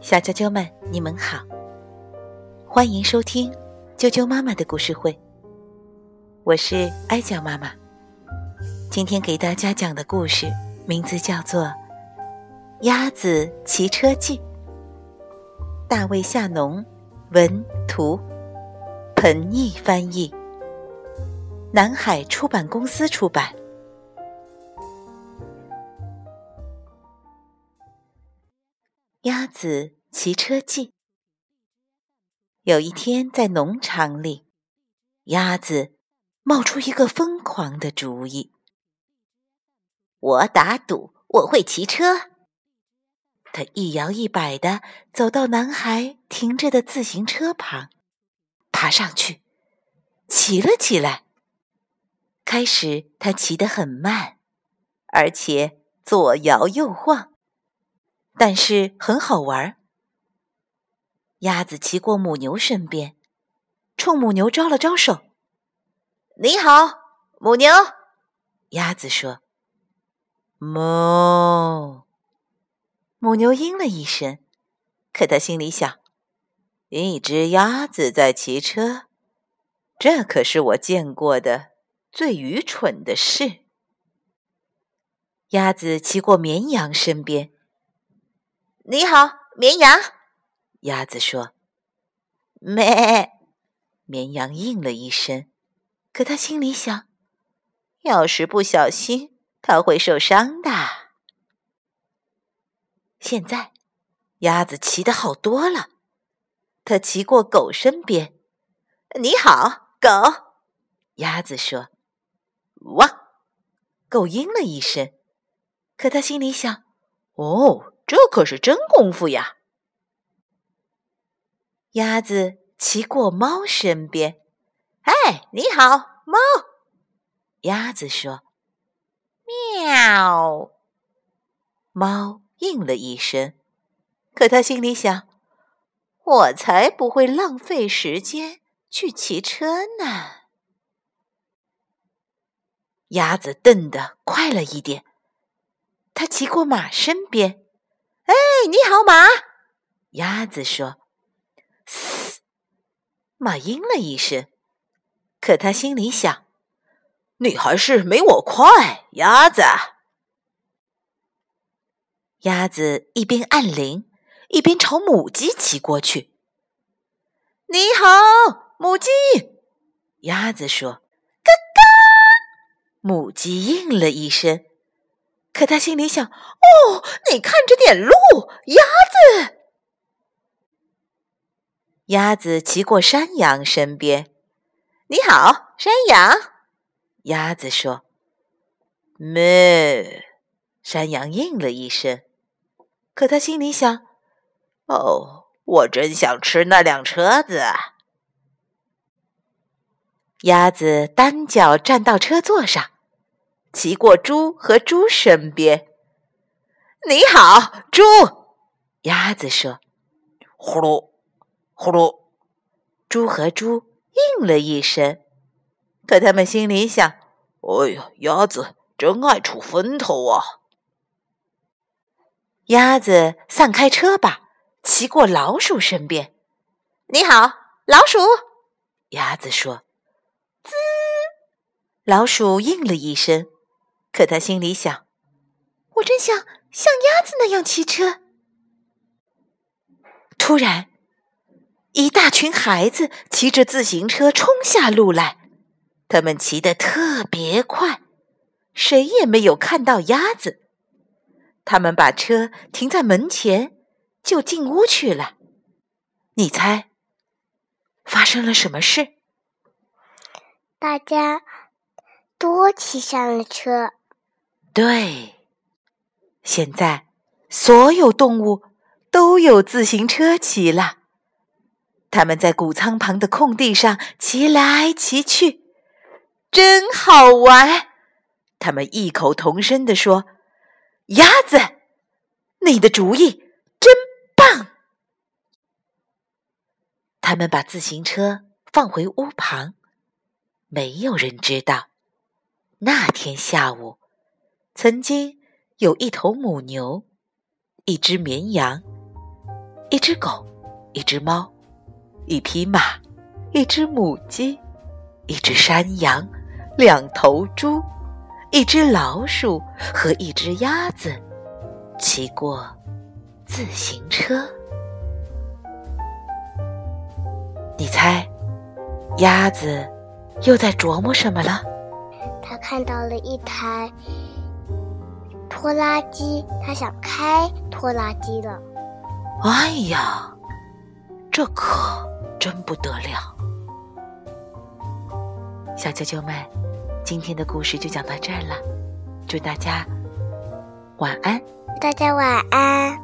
小啾啾们，你们好，欢迎收听啾啾妈妈的故事会。我是哀娇妈妈，今天给大家讲的故事名字叫做《鸭子骑车记》。大卫·夏农文图，彭毅翻译，南海出版公司出版。子骑车记。有一天，在农场里，鸭子冒出一个疯狂的主意。我打赌我会骑车。他一摇一摆的走到男孩停着的自行车旁，爬上去，骑了起来。开始，他骑得很慢，而且左摇右晃。但是很好玩。鸭子骑过母牛身边，冲母牛招了招手：“你好，母牛。”鸭子说：“哞。”母牛应了一声，可他心里想：“一只鸭子在骑车，这可是我见过的最愚蠢的事。”鸭子骑过绵羊身边。你好，绵羊。鸭子说：“咩。”绵羊应了一声，可他心里想：“要是不小心，它会受伤的。”现在，鸭子骑得好多了。它骑过狗身边。“你好，狗。”鸭子说：“哇。”狗应了一声，可他心里想：“哦。”这可是真功夫呀！鸭子骑过猫身边，“哎，你好，猫。”鸭子说，“喵。”猫应了一声，可他心里想：“我才不会浪费时间去骑车呢。”鸭子蹬得快了一点，它骑过马身边。哎，你好，马！鸭子说：“嘶！”马应了一声，可他心里想：“你还是没我快，鸭子。”鸭子一边按铃，一边朝母鸡骑过去。“你好，母鸡！”鸭子说：“嘎嘎！”母鸡应了一声。可他心里想：“哦，你看着点路，鸭子。”鸭子骑过山羊身边，“你好，山羊。”鸭子说，“咩。”山羊应了一声。可他心里想：“哦，我真想吃那辆车子。”鸭子单脚站到车座上。骑过猪和猪身边，你好，猪。鸭子说：“呼噜，呼噜。”猪和猪应了一声，可他们心里想：“哎呀，鸭子真爱出风头啊！”鸭子散开车把，骑过老鼠身边，“你好，老鼠。”鸭子说：“滋。”老鼠应了一声。可他心里想：“我真想像鸭子那样骑车。”突然，一大群孩子骑着自行车冲下路来，他们骑得特别快，谁也没有看到鸭子。他们把车停在门前，就进屋去了。你猜，发生了什么事？大家都骑上了车。对，现在所有动物都有自行车骑了。他们在谷仓旁的空地上骑来骑去，真好玩。他们异口同声地说：“鸭子，你的主意真棒！”他们把自行车放回屋旁，没有人知道那天下午。曾经有一头母牛，一只绵羊，一只狗，一只猫，一匹马，一只母鸡，一只山羊，两头猪，一只老鼠和一只鸭子骑过自行车。你猜，鸭子又在琢磨什么了？他看到了一台拖拉机，他想开拖拉机了。哎呀，这可真不得了！小啾啾们，今天的故事就讲到这儿了，祝大家晚安。大家晚安。